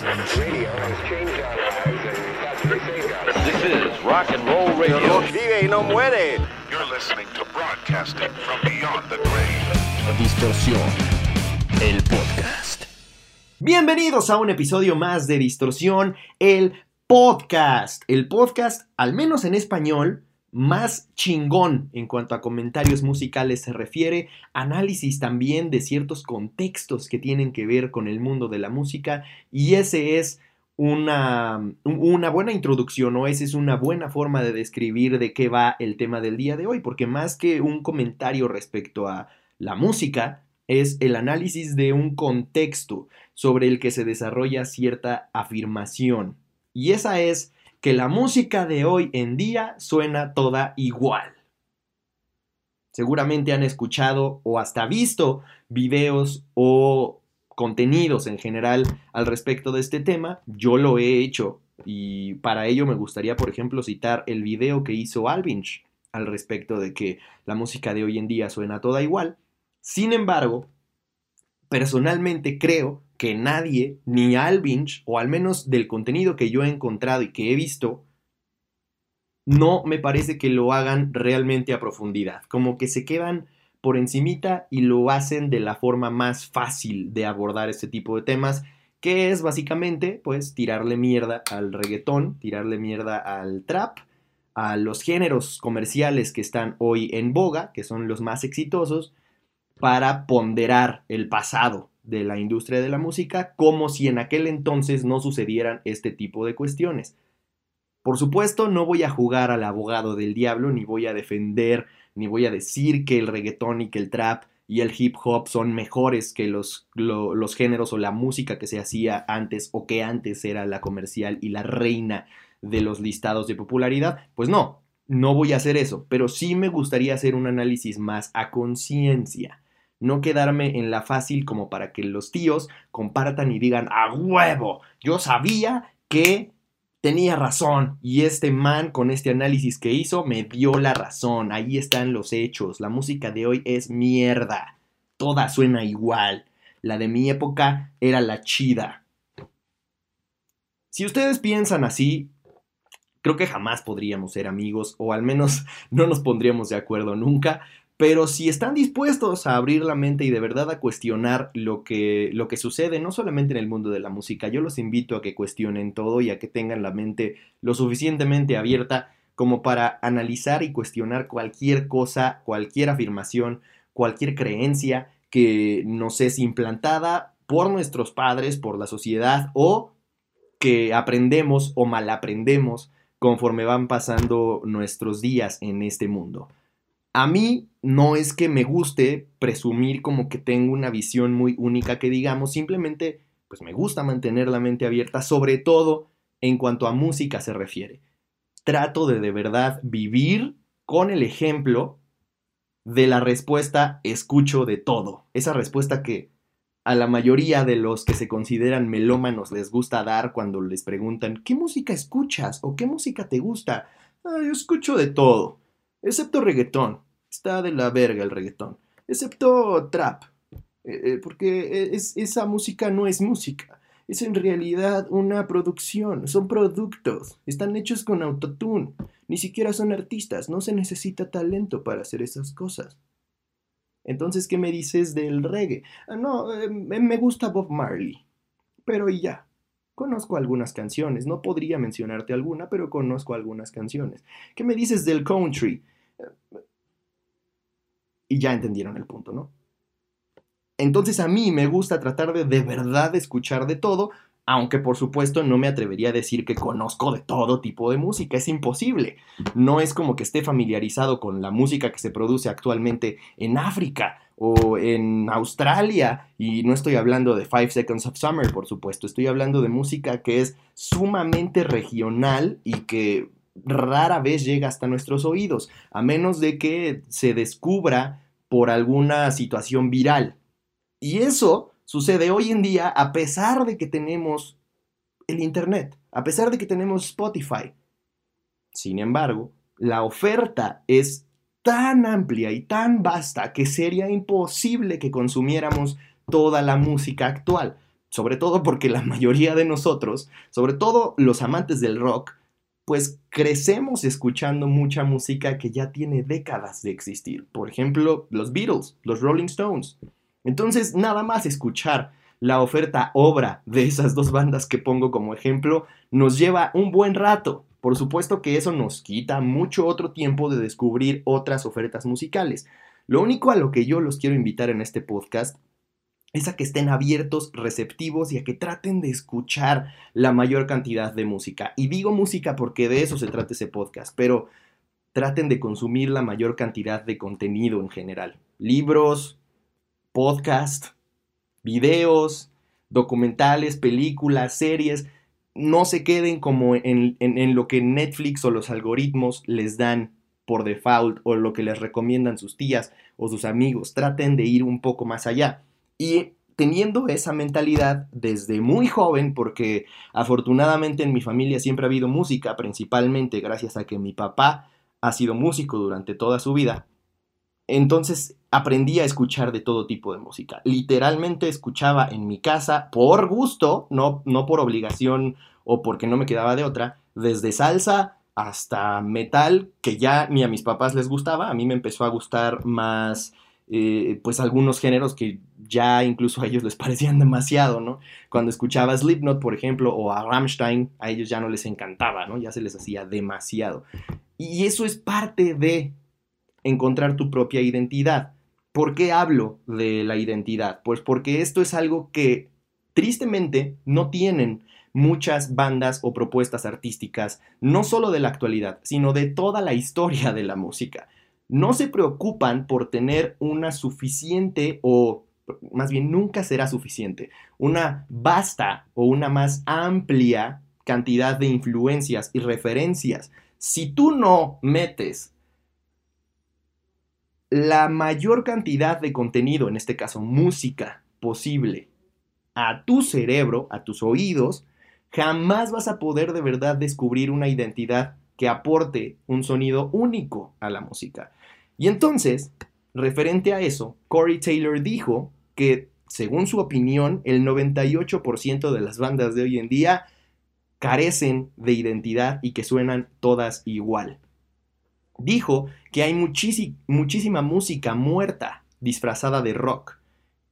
This is rock and roll radio. Vive y no muere. You're listening to broadcasting from beyond the grave. Distorsión, el podcast. Bienvenidos a un episodio más de Distorsión, el podcast. El podcast, al menos en español, más chingón en cuanto a comentarios musicales se refiere, análisis también de ciertos contextos que tienen que ver con el mundo de la música y ese es una, una buena introducción o esa es una buena forma de describir de qué va el tema del día de hoy, porque más que un comentario respecto a la música, es el análisis de un contexto sobre el que se desarrolla cierta afirmación. Y esa es que la música de hoy en día suena toda igual. Seguramente han escuchado o hasta visto videos o contenidos en general al respecto de este tema. Yo lo he hecho y para ello me gustaría, por ejemplo, citar el video que hizo Alvinch al respecto de que la música de hoy en día suena toda igual. Sin embargo, personalmente creo que nadie, ni Alvinch, o al menos del contenido que yo he encontrado y que he visto, no me parece que lo hagan realmente a profundidad. Como que se quedan por encimita y lo hacen de la forma más fácil de abordar este tipo de temas, que es básicamente, pues, tirarle mierda al reggaetón, tirarle mierda al trap, a los géneros comerciales que están hoy en boga, que son los más exitosos, para ponderar el pasado de la industria de la música como si en aquel entonces no sucedieran este tipo de cuestiones. Por supuesto, no voy a jugar al abogado del diablo, ni voy a defender, ni voy a decir que el reggaetón y que el trap y el hip hop son mejores que los, los géneros o la música que se hacía antes o que antes era la comercial y la reina de los listados de popularidad. Pues no, no voy a hacer eso, pero sí me gustaría hacer un análisis más a conciencia no quedarme en la fácil como para que los tíos compartan y digan, a huevo, yo sabía que tenía razón y este man con este análisis que hizo me dio la razón, ahí están los hechos, la música de hoy es mierda, toda suena igual, la de mi época era la chida. Si ustedes piensan así, creo que jamás podríamos ser amigos o al menos no nos pondríamos de acuerdo nunca, pero si están dispuestos a abrir la mente y de verdad a cuestionar lo que, lo que sucede, no solamente en el mundo de la música, yo los invito a que cuestionen todo y a que tengan la mente lo suficientemente abierta como para analizar y cuestionar cualquier cosa, cualquier afirmación, cualquier creencia que nos es implantada por nuestros padres, por la sociedad o que aprendemos o mal aprendemos conforme van pasando nuestros días en este mundo. A mí no es que me guste presumir como que tengo una visión muy única que digamos, simplemente pues me gusta mantener la mente abierta, sobre todo en cuanto a música se refiere. Trato de de verdad vivir con el ejemplo de la respuesta escucho de todo. Esa respuesta que a la mayoría de los que se consideran melómanos les gusta dar cuando les preguntan ¿qué música escuchas? o ¿qué música te gusta? Ah, yo escucho de todo excepto reggaetón. Está de la verga el reggaetón. Excepto trap. Eh, eh, porque es, esa música no es música. Es en realidad una producción. Son productos. Están hechos con autotune. Ni siquiera son artistas. No se necesita talento para hacer esas cosas. Entonces, ¿qué me dices del reggae? Ah, no, eh, me gusta Bob Marley. Pero y ya. Conozco algunas canciones, no podría mencionarte alguna, pero conozco algunas canciones. ¿Qué me dices del country? Y ya entendieron el punto, ¿no? Entonces a mí me gusta tratar de de verdad escuchar de todo, aunque por supuesto no me atrevería a decir que conozco de todo tipo de música, es imposible. No es como que esté familiarizado con la música que se produce actualmente en África o en Australia, y no estoy hablando de Five Seconds of Summer, por supuesto, estoy hablando de música que es sumamente regional y que rara vez llega hasta nuestros oídos, a menos de que se descubra por alguna situación viral. Y eso sucede hoy en día a pesar de que tenemos el Internet, a pesar de que tenemos Spotify. Sin embargo, la oferta es tan amplia y tan vasta que sería imposible que consumiéramos toda la música actual. sobre todo porque la mayoría de nosotros, sobre todo los amantes del rock, pues crecemos escuchando mucha música que ya tiene décadas de existir. Por ejemplo, los Beatles, los Rolling Stones. Entonces, nada más escuchar la oferta obra de esas dos bandas que pongo como ejemplo nos lleva un buen rato. Por supuesto que eso nos quita mucho otro tiempo de descubrir otras ofertas musicales. Lo único a lo que yo los quiero invitar en este podcast es a que estén abiertos, receptivos y a que traten de escuchar la mayor cantidad de música. Y digo música porque de eso se trata ese podcast, pero traten de consumir la mayor cantidad de contenido en general. Libros, podcast, videos, documentales, películas, series. No se queden como en, en, lo que Netflix o los algoritmos les dan por default o lo que les recomiendan sus tías o sus amigos. Traten de ir un poco más allá. Y teniendo esa mentalidad desde muy joven, porque afortunadamente en mi familia siempre ha habido música, principalmente gracias a que mi papá ha sido músico durante toda su vida, entonces aprendí a escuchar de todo tipo de música. Literalmente escuchaba en mi casa por gusto, no, no por obligación o porque no me quedaba de otra, desde salsa hasta metal, que ya ni a mis papás les gustaba, a mí me empezó a gustar más eh, pues algunos géneros que ya incluso a ellos les parecían demasiado, ¿no? Cuando escuchaba Slipknot, por ejemplo, o a Rammstein, a ellos ya no les encantaba, ¿no? Ya se les hacía demasiado. Y eso es parte de encontrar tu propia identidad. ¿Por qué hablo de la identidad? Pues porque esto es algo que tristemente no tienen muchas bandas o propuestas artísticas, no solo de la actualidad, sino de toda la historia de la música no se preocupan por tener una suficiente o más bien nunca será suficiente, una vasta o una más amplia cantidad de influencias y referencias. Si tú no metes la mayor cantidad de contenido, en este caso música posible, a tu cerebro, a tus oídos, jamás vas a poder de verdad descubrir una identidad que aporte un sonido único a la música. Y entonces, referente a eso, Corey Taylor dijo que, según su opinión, el 98% de las bandas de hoy en día carecen de identidad y que suenan todas igual. Dijo que hay muchísima música muerta disfrazada de rock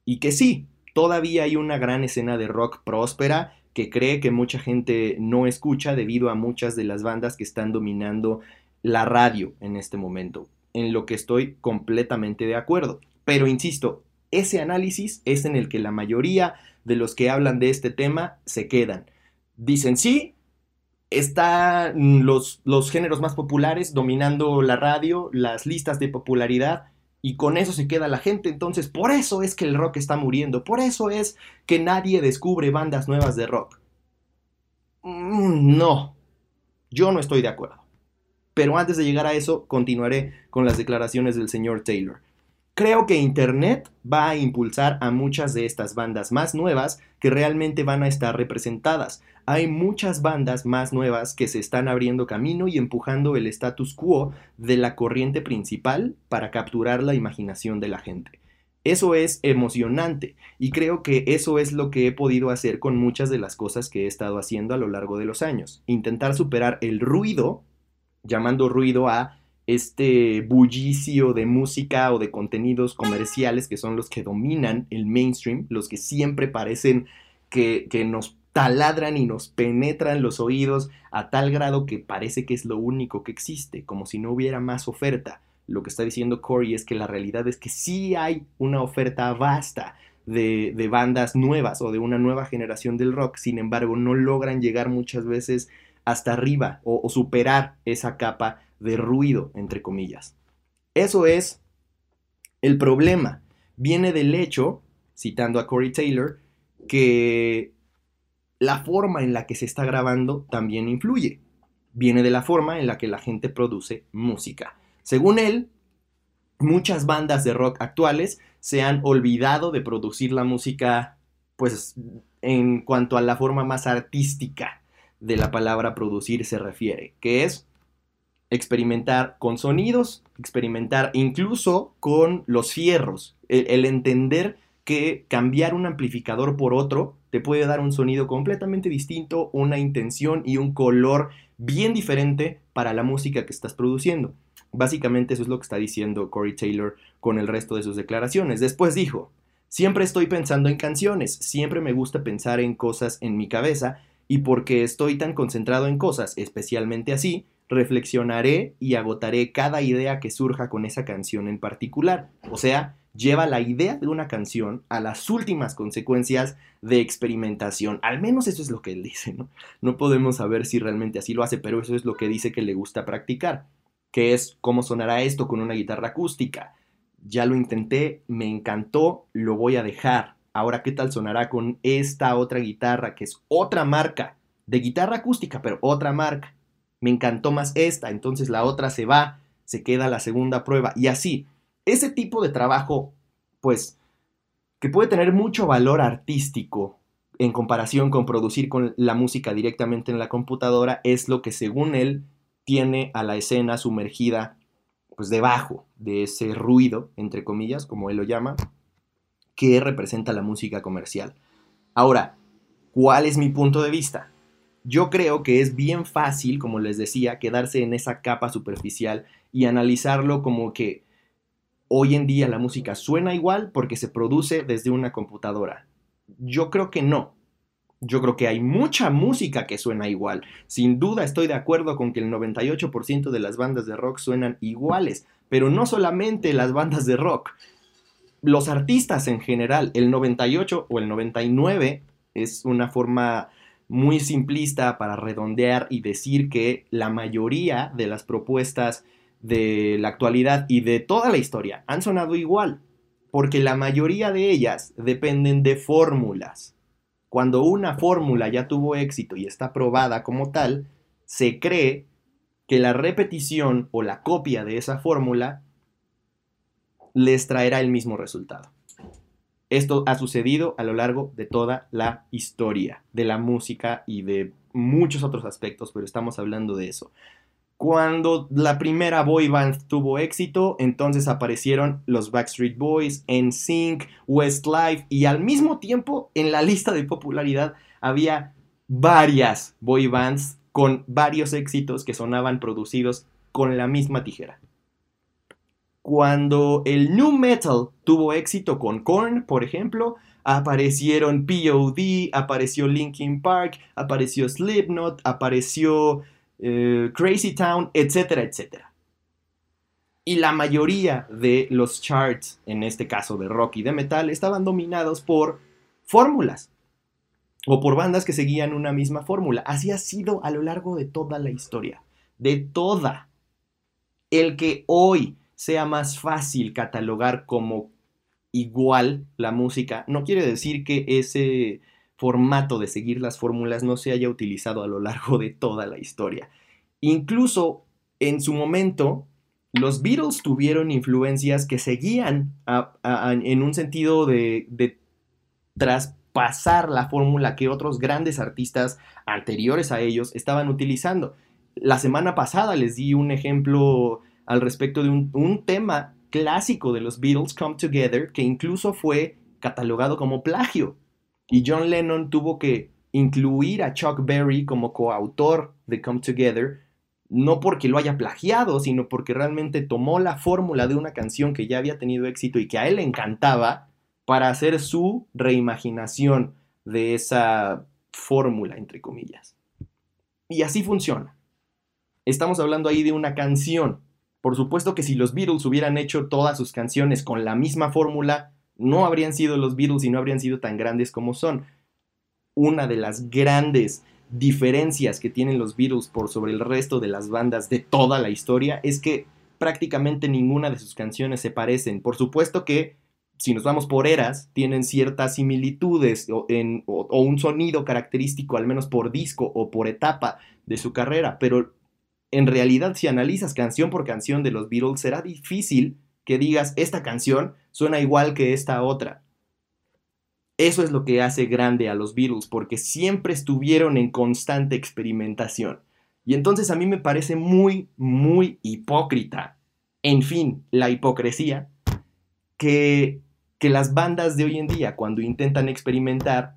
y que sí, todavía hay una gran escena de rock próspera que cree que mucha gente no escucha debido a muchas de las bandas que están dominando la radio en este momento en lo que estoy completamente de acuerdo. Pero insisto, ese análisis es en el que la mayoría de los que hablan de este tema se quedan. Dicen, sí, están los, los géneros más populares dominando la radio, las listas de popularidad, y con eso se queda la gente. Entonces, por eso es que el rock está muriendo, por eso es que nadie descubre bandas nuevas de rock. Mm, no, yo no estoy de acuerdo. Pero antes de llegar a eso, continuaré con las declaraciones del señor Taylor. Creo que Internet va a impulsar a muchas de estas bandas más nuevas que realmente van a estar representadas. Hay muchas bandas más nuevas que se están abriendo camino y empujando el status quo de la corriente principal para capturar la imaginación de la gente. Eso es emocionante y creo que eso es lo que he podido hacer con muchas de las cosas que he estado haciendo a lo largo de los años. Intentar superar el ruido llamando ruido a este bullicio de música o de contenidos comerciales que son los que dominan el mainstream, los que siempre parecen que, que, nos taladran y nos penetran los oídos a tal grado que parece que es lo único que existe, como si no hubiera más oferta. Lo que está diciendo Corey es que la realidad es que sí hay una oferta vasta de, de bandas nuevas o de una nueva generación del rock, sin embargo no logran llegar muchas veces hasta arriba o, superar esa capa de ruido, entre comillas. Eso es el problema. Viene del hecho, citando a Corey Taylor, que la forma en la que se está grabando también influye. Viene de la forma en la que la gente produce música. Según él, muchas bandas de rock actuales se han olvidado de producir la música, pues, en cuanto a la forma más artística de la palabra producir se refiere, que es experimentar con sonidos, experimentar incluso con los fierros, el, entender que cambiar un amplificador por otro te puede dar un sonido completamente distinto, una intención y un color bien diferente para la música que estás produciendo. Básicamente eso es lo que está diciendo Corey Taylor con el resto de sus declaraciones. Después dijo, siempre estoy pensando en canciones, siempre me gusta pensar en cosas en mi cabeza y porque estoy tan concentrado en cosas, especialmente así, reflexionaré y agotaré cada idea que surja con esa canción en particular. O sea, lleva la idea de una canción a las últimas consecuencias de experimentación. Al menos eso es lo que él dice, ¿no? No podemos saber si realmente así lo hace, pero eso es lo que dice que le gusta practicar, que es cómo sonará esto con una guitarra acústica. Ya lo intenté, me encantó, lo voy a dejar. Ahora, ¿qué tal sonará con esta otra guitarra, que es otra marca de guitarra acústica, pero otra marca? Me encantó más esta, entonces la otra se va, se queda la segunda prueba y así ese tipo de trabajo, pues, que puede tener mucho valor artístico en comparación con producir con la música directamente en la computadora, es lo que según él tiene a la escena sumergida, pues, debajo de ese ruido, entre comillas, como él lo llama, que representa la música comercial. Ahora, ¿cuál es mi punto de vista? Yo creo que es bien fácil, como les decía, quedarse en esa capa superficial y analizarlo como que hoy en día la música suena igual porque se produce desde una computadora. Yo creo que no. Yo creo que hay mucha música que suena igual. Sin duda estoy de acuerdo con que el 98% de las bandas de rock suenan iguales, pero no solamente las bandas de rock. Los artistas en general, el 98 o el 99 es una forma muy simplista para redondear y decir que la mayoría de las propuestas de la actualidad y de toda la historia han sonado igual, porque la mayoría de ellas dependen de fórmulas. Cuando una fórmula ya tuvo éxito y está probada como tal, se cree que la repetición o la copia de esa fórmula les traerá el mismo resultado. Esto ha sucedido a lo largo de toda la historia de la música y de muchos otros aspectos, pero estamos hablando de eso. Cuando la primera boy band tuvo éxito, entonces aparecieron los Backstreet Boys, NSYNC, Westlife y al mismo tiempo en la lista de popularidad había varias boy bands con varios éxitos que sonaban producidos con la misma tijera. Cuando el new metal tuvo éxito con Korn, por ejemplo, aparecieron POD, apareció Linkin Park, apareció Slipknot, apareció eh, Crazy Town, etcétera, etcétera. Y la mayoría de los charts, en este caso de rock y de metal, estaban dominados por fórmulas o por bandas que seguían una misma fórmula. Así ha sido a lo largo de toda la historia, de toda. El que hoy sea más fácil catalogar como igual la música, no quiere decir que ese formato de seguir las fórmulas no se haya utilizado a lo largo de toda la historia. Incluso en su momento, los Beatles tuvieron influencias que seguían en un sentido de, de traspasar la fórmula que otros grandes artistas anteriores a ellos estaban utilizando. La semana pasada les di un ejemplo al respecto de un, tema clásico de los Beatles, Come Together, que incluso fue catalogado como plagio. Y John Lennon tuvo que incluir a Chuck Berry como coautor de Come Together, no porque lo haya plagiado, sino porque realmente tomó la fórmula de una canción que ya había tenido éxito y que a él le encantaba para hacer su reimaginación de esa fórmula, entre comillas. Y así funciona. Estamos hablando ahí de una canción. Por supuesto que si los Beatles hubieran hecho todas sus canciones con la misma fórmula, no habrían sido los Beatles y no habrían sido tan grandes como son. Una de las grandes diferencias que tienen los Beatles por sobre el resto de las bandas de toda la historia es que prácticamente ninguna de sus canciones se parecen. Por supuesto que si nos vamos por eras, tienen ciertas similitudes o, o, un sonido característico, al menos por disco o por etapa de su carrera, pero en realidad si analizas canción por canción de los Beatles será difícil que digas, esta canción suena igual que esta otra. Eso es lo que hace grande a los Beatles, porque siempre estuvieron en constante experimentación. Y entonces a mí me parece muy, muy hipócrita, en fin, la hipocresía, que que las bandas de hoy en día, cuando intentan experimentar,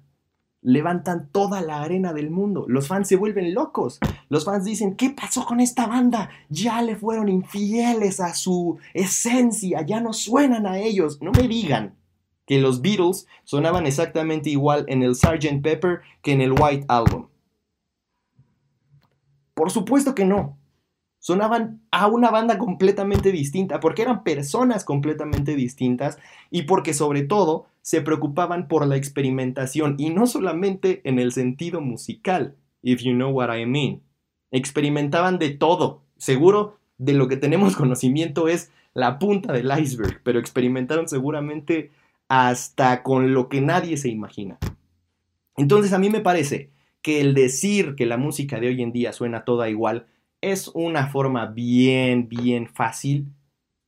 levantan toda la arena del mundo. Los fans se vuelven locos. Los fans dicen, ¿qué pasó con esta banda? Ya le fueron infieles a su esencia, ya no suenan a ellos. No me digan que los Beatles sonaban exactamente igual en el Sgt. Pepper que en el White Album. Por supuesto que no. Sonaban a una banda completamente distinta, porque eran personas completamente distintas y porque sobre todo se preocupaban por la experimentación y no solamente en el sentido musical, if you know what I mean. Experimentaban de todo. Seguro de lo que tenemos conocimiento es la punta del iceberg, pero experimentaron seguramente hasta con lo que nadie se imagina. Entonces a mí me parece que el decir que la música de hoy en día suena toda igual es una forma bien, bien fácil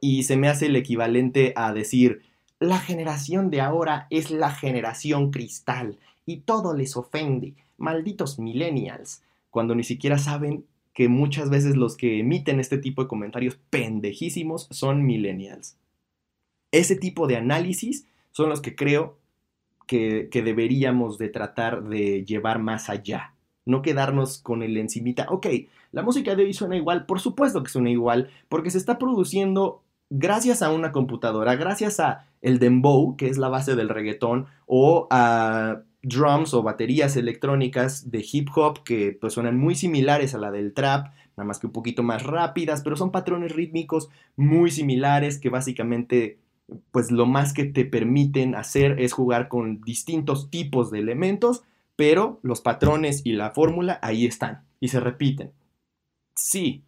y se me hace el equivalente a decir, la generación de ahora es la generación cristal y todo les ofende, malditos millennials, cuando ni siquiera saben que muchas veces los que emiten este tipo de comentarios pendejísimos son millennials. Ese tipo de análisis son los que creo que, deberíamos de tratar de llevar más allá. No quedarnos con el encimita. Ok, la música de hoy suena igual. Por supuesto que suena igual. Porque se está produciendo gracias a una computadora. Gracias a el dembow, que es la base del reggaetón. O a drums o baterías electrónicas de hip hop que pues suenan muy similares a la del trap, nada más que un poquito más rápidas, pero son patrones rítmicos muy similares que básicamente pues lo más que te permiten hacer es jugar con distintos tipos de elementos, pero los patrones y la fórmula ahí están y se repiten. Sí,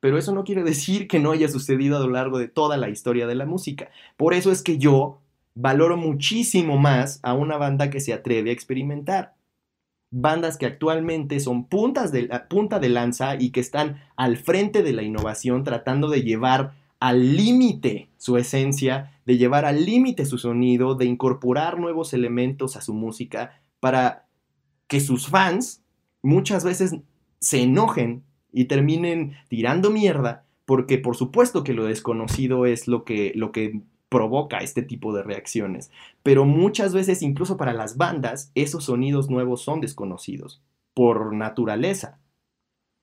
pero eso no quiere decir que no haya sucedido a lo largo de toda la historia de la música. Por eso es que yo valoro muchísimo más a una banda que se atreve a experimentar. Bandas que actualmente son puntas de, punta de lanza y que están al frente de la innovación tratando de llevar al límite su esencia, de llevar al límite su sonido, de incorporar nuevos elementos a su música para que sus fans muchas veces se enojen y terminen tirando mierda porque por supuesto que lo desconocido es lo que, lo que provoca este tipo de reacciones. Pero muchas veces, incluso para las bandas, esos sonidos nuevos son desconocidos, por naturaleza.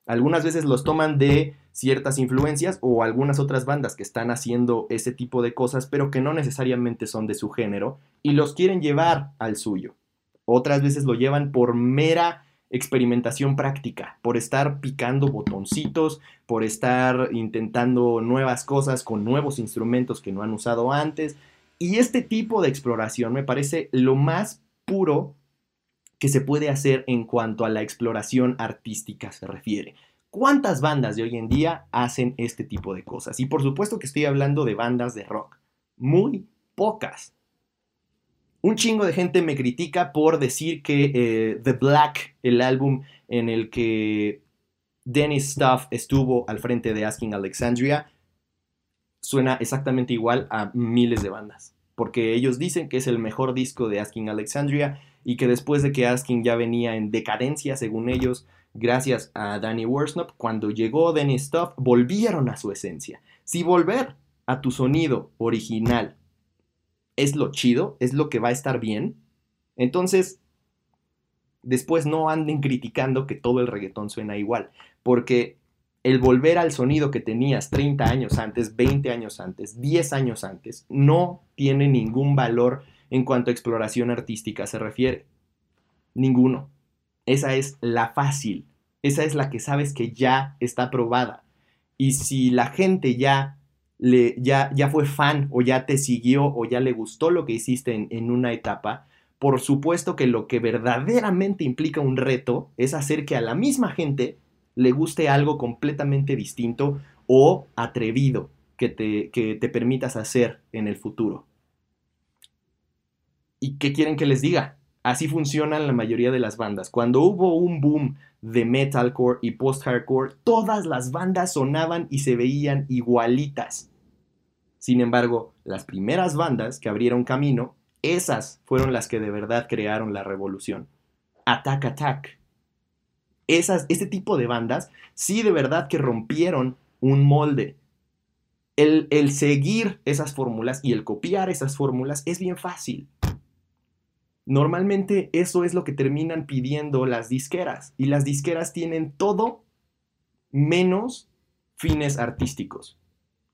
Algunas veces los toman de ciertas influencias o algunas otras bandas que están haciendo ese tipo de cosas, pero que no necesariamente son de su género y los quieren llevar al suyo. Otras veces lo llevan por mera experimentación práctica, por estar picando botoncitos, por estar intentando nuevas cosas con nuevos instrumentos que no han usado antes. Y este tipo de exploración me parece lo más puro que se puede hacer en cuanto a la exploración artística se refiere. ¿Cuántas bandas de hoy en día hacen este tipo de cosas? Y por supuesto que estoy hablando de bandas de rock. Muy pocas. Un chingo de gente me critica por decir que eh, The Black, el álbum en el que Dennis Stuff estuvo al frente de Asking Alexandria, suena exactamente igual a miles de bandas. Porque ellos dicen que es el mejor disco de Asking Alexandria y que después de que Asking ya venía en decadencia, según ellos, gracias a Danny Worsnop, cuando llegó Danny Stuff, volvieron a su esencia. Si volver a tu sonido original es lo chido, es lo que va a estar bien, entonces después no anden criticando que todo el reggaetón suena igual, porque el volver al sonido que tenías 30 años antes, 20 años antes, 10 años antes, no tiene ningún valor en cuanto a exploración artística se refiere. Ninguno. Esa es la fácil. Esa es la que sabes que ya está probada. Y si la gente ya, ya, ya fue fan o ya te siguió o ya le gustó lo que hiciste en, en una etapa, por supuesto que lo que verdaderamente implica un reto es hacer que a la misma gente le guste algo completamente distinto o atrevido que te, que te permitas hacer en el futuro. ¿Y qué quieren que les diga? Así funcionan la mayoría de las bandas. Cuando hubo un boom de metalcore y post-hardcore, todas las bandas sonaban y se veían igualitas. Sin embargo, las primeras bandas que abrieron camino, esas fueron las que de verdad crearon la revolución. Attack Attack. Esas, este tipo de bandas sí de verdad que rompieron un molde. el, el seguir esas fórmulas y el copiar esas fórmulas es bien fácil. Normalmente eso es lo que terminan pidiendo las disqueras. Y las disqueras tienen todo menos fines artísticos.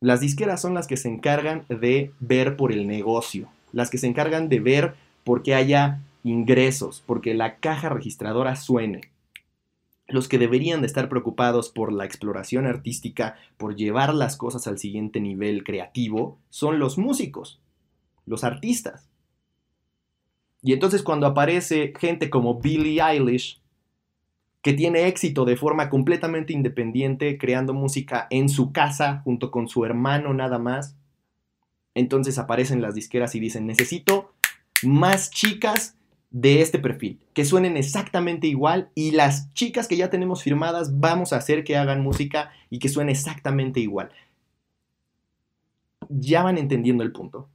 Las disqueras son las que se encargan de ver por el negocio, las que se encargan de ver por qué haya ingresos, porque la caja registradora suene. Los que deberían de estar preocupados por la exploración artística, por llevar las cosas al siguiente nivel creativo, son los músicos, los artistas. Y entonces cuando aparece gente como Billie Eilish, que tiene éxito de forma completamente independiente, creando música en su casa junto con su hermano nada más, entonces aparecen las disqueras y dicen, necesito más chicas de este perfil, que suenen exactamente igual y las chicas que ya tenemos firmadas vamos a hacer que hagan música y que suene exactamente igual. Ya van entendiendo el punto.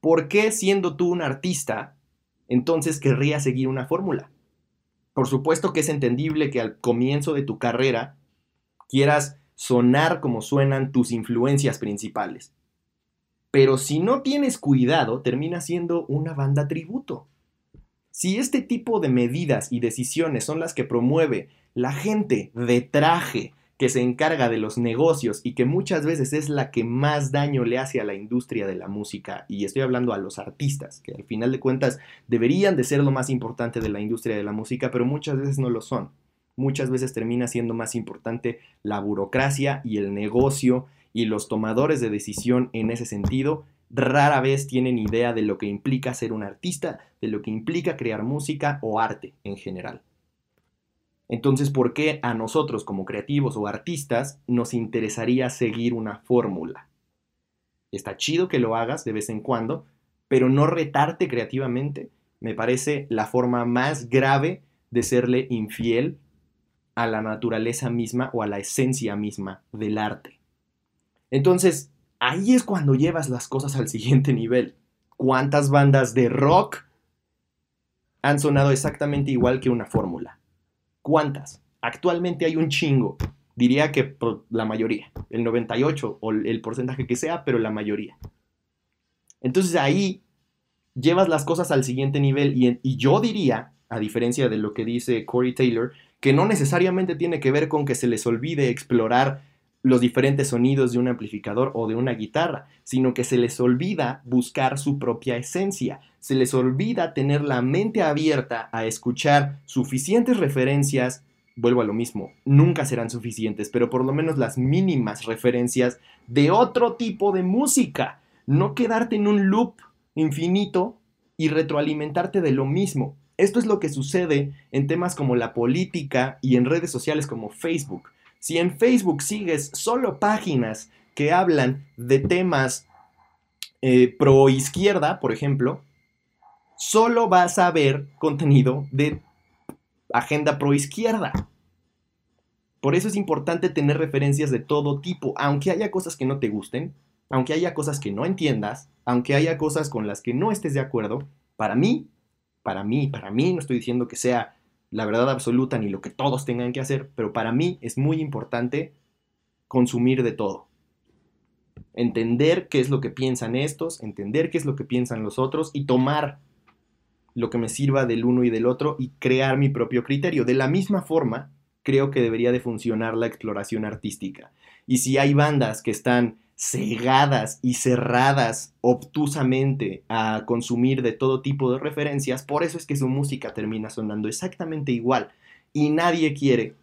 ¿Por qué siendo tú un artista entonces querría seguir una fórmula. Por supuesto que es entendible que al comienzo de tu carrera quieras sonar como suenan tus influencias principales. Pero si no tienes cuidado, termina siendo una banda tributo. Si este tipo de medidas y decisiones son las que promueve la gente de traje, que se encarga de los negocios y que muchas veces es la que más daño le hace a la industria de la música, y estoy hablando a los artistas, que al final de cuentas deberían de ser lo más importante de la industria de la música, pero muchas veces no lo son. Muchas veces termina siendo más importante la burocracia y el negocio y los tomadores de decisión en ese sentido rara vez tienen idea de lo que implica ser un artista, de lo que implica crear música o arte en general. Entonces, ¿por qué a nosotros como creativos o artistas nos interesaría seguir una fórmula? Está chido que lo hagas de vez en cuando, pero no retarte creativamente me parece la forma más grave de serle infiel a la naturaleza misma o a la esencia misma del arte. Entonces, ahí es cuando llevas las cosas al siguiente nivel. ¿Cuántas bandas de rock han sonado exactamente igual que una fórmula? ¿Cuántas? Actualmente hay un chingo. Diría que la mayoría, el 98 o el porcentaje que sea, pero la mayoría. Entonces ahí llevas las cosas al siguiente nivel y, y yo diría, a diferencia de lo que dice Corey Taylor, que no necesariamente tiene que ver con que se les olvide explorar los diferentes sonidos de un amplificador o de una guitarra, sino que se les olvida buscar su propia esencia, se les olvida tener la mente abierta a escuchar suficientes referencias, vuelvo a lo mismo, nunca serán suficientes, pero por lo menos las mínimas referencias de otro tipo de música, no quedarte en un loop infinito y retroalimentarte de lo mismo. Esto es lo que sucede en temas como la política y en redes sociales como Facebook si en Facebook sigues solo páginas que hablan de temas eh, pro izquierda, por ejemplo, solo vas a ver contenido de agenda pro izquierda. Por eso es importante tener referencias de todo tipo, aunque haya cosas que no te gusten, aunque haya cosas que no entiendas, aunque haya cosas con las que no estés de acuerdo, para mí, para mí, para mí, no estoy diciendo que sea la verdad absoluta ni lo que todos tengan que hacer, pero para mí es muy importante consumir de todo. Entender qué es lo que piensan estos, entender qué es lo que piensan los otros y tomar lo que me sirva del uno y del otro y crear mi propio criterio. De la misma forma, creo que debería de funcionar la exploración artística. Y si hay bandas que están cegadas y cerradas obtusamente a consumir de todo tipo de referencias, por eso es que su música termina sonando exactamente igual. Y nadie quiere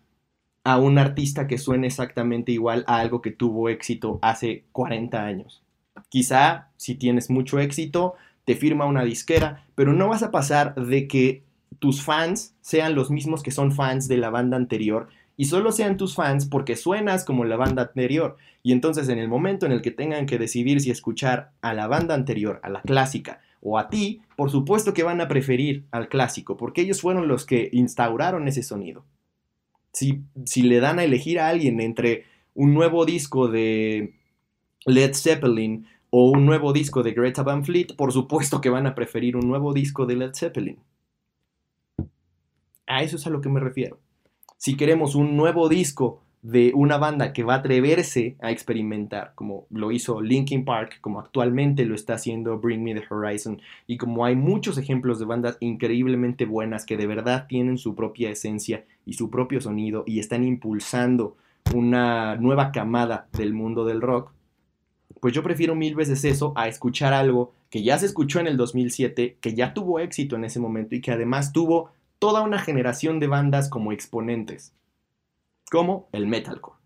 a un artista que suene exactamente igual a algo que tuvo éxito hace 40 años. Quizá si tienes mucho éxito, te firma una disquera, pero no vas a pasar de que tus fans sean los mismos que son fans de la banda anterior y solo sean tus fans porque suenas como la banda anterior. Y entonces en el momento en el que tengan que decidir si escuchar a la banda anterior, a la clásica, o a ti, por supuesto que van a preferir al clásico, porque ellos fueron los que instauraron ese sonido. Si, si le dan a elegir a alguien entre un nuevo disco de Led Zeppelin o un nuevo disco de Greta Van Fleet, por supuesto que van a preferir un nuevo disco de Led Zeppelin. A eso es a lo que me refiero si queremos un nuevo disco de una banda que va a atreverse a experimentar, como lo hizo Linkin Park, como actualmente lo está haciendo Bring Me the Horizon, y como hay muchos ejemplos de bandas increíblemente buenas que de verdad tienen su propia esencia y su propio sonido y están impulsando una nueva camada del mundo del rock, pues yo prefiero mil veces eso a escuchar algo que ya se escuchó en el 2007, que ya tuvo éxito en ese momento y que además tuvo toda una generación de bandas como exponentes como el metalcore.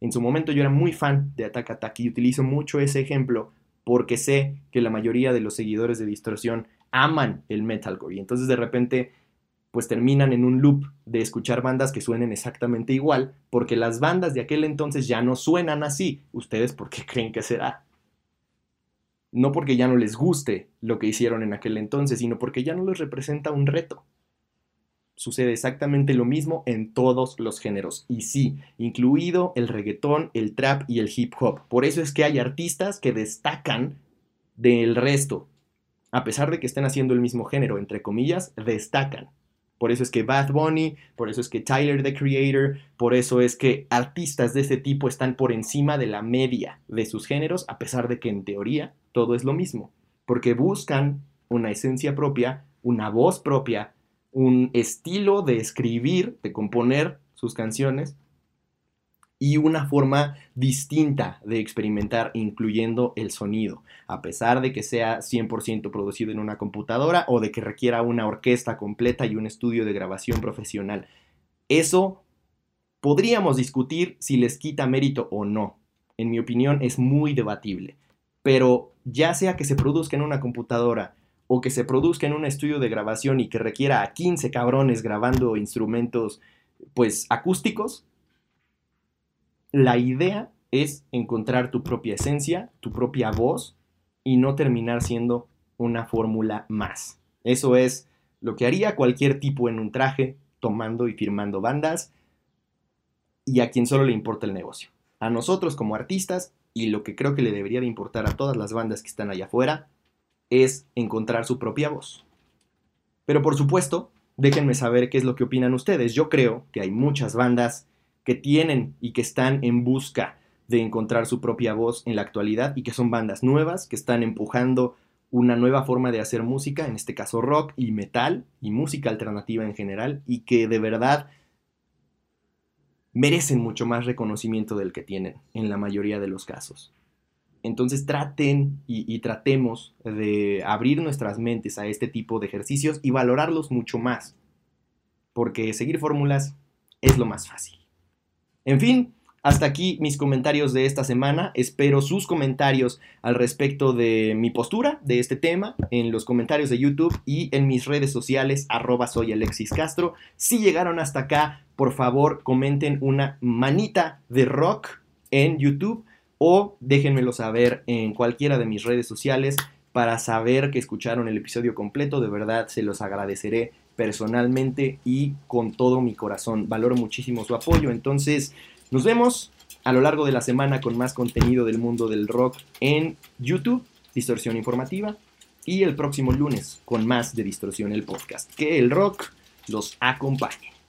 En su momento yo era muy fan de Attack Attack y utilizo mucho ese ejemplo porque sé que la mayoría de los seguidores de Distorsión aman el metalcore y entonces de repente pues terminan en un loop de escuchar bandas que suenen exactamente igual, porque las bandas de aquel entonces ya no suenan así. ¿Ustedes por qué creen que será? No porque ya no les guste lo que hicieron en aquel entonces, sino porque ya no les representa un reto sucede exactamente lo mismo en todos los géneros. Y sí, incluido el reggaetón, el trap y el hip hop. Por eso es que hay artistas que destacan del resto. A pesar de que estén haciendo el mismo género, entre comillas, destacan. Por eso es que Bad Bunny, por eso es que Tyler the Creator, por eso es que artistas de ese tipo están por encima de la media de sus géneros, a pesar de que en teoría todo es lo mismo. Porque buscan una esencia propia, una voz propia, un estilo de escribir, de componer sus canciones y una forma distinta de experimentar, incluyendo el sonido, a pesar de que sea 100% producido en una computadora o de que requiera una orquesta completa y un estudio de grabación profesional. Eso podríamos discutir si les quita mérito o no. En mi opinión es muy debatible. Pero ya sea que se produzca en una computadora o que se produzca en un estudio de grabación y que requiera a 15 cabrones grabando instrumentos pues acústicos, la idea es encontrar tu propia esencia, tu propia voz y no terminar siendo una fórmula más. Eso es lo que haría cualquier tipo en un traje, tomando y firmando bandas y a quien solo le importa el negocio. A nosotros como artistas y lo que creo que le debería de importar a todas las bandas que están allá afuera es encontrar su propia voz. Pero por supuesto, déjenme saber qué es lo que opinan ustedes. Yo creo que hay muchas bandas que tienen y que están en busca de encontrar su propia voz en la actualidad y que son bandas nuevas que están empujando una nueva forma de hacer música, en este caso rock y metal y música alternativa en general y que de verdad merecen mucho más reconocimiento del que tienen en la mayoría de los casos. Entonces traten y, tratemos de abrir nuestras mentes a este tipo de ejercicios y valorarlos mucho más, porque seguir fórmulas es lo más fácil. En fin, hasta aquí mis comentarios de esta semana. Espero sus comentarios al respecto de mi postura de este tema en los comentarios de YouTube y en mis redes sociales arroba soy Alexis Castro. Si llegaron hasta acá, por favor comenten una manita de rock en YouTube o déjenmelo saber en cualquiera de mis redes sociales para saber que escucharon el episodio completo. De verdad, se los agradeceré personalmente y con todo mi corazón. Valoro muchísimo su apoyo. Entonces, nos vemos a lo largo de la semana con más contenido del mundo del rock en YouTube, Distorsión Informativa, y el próximo lunes con más de Distorsión el podcast. Que el rock los acompañe.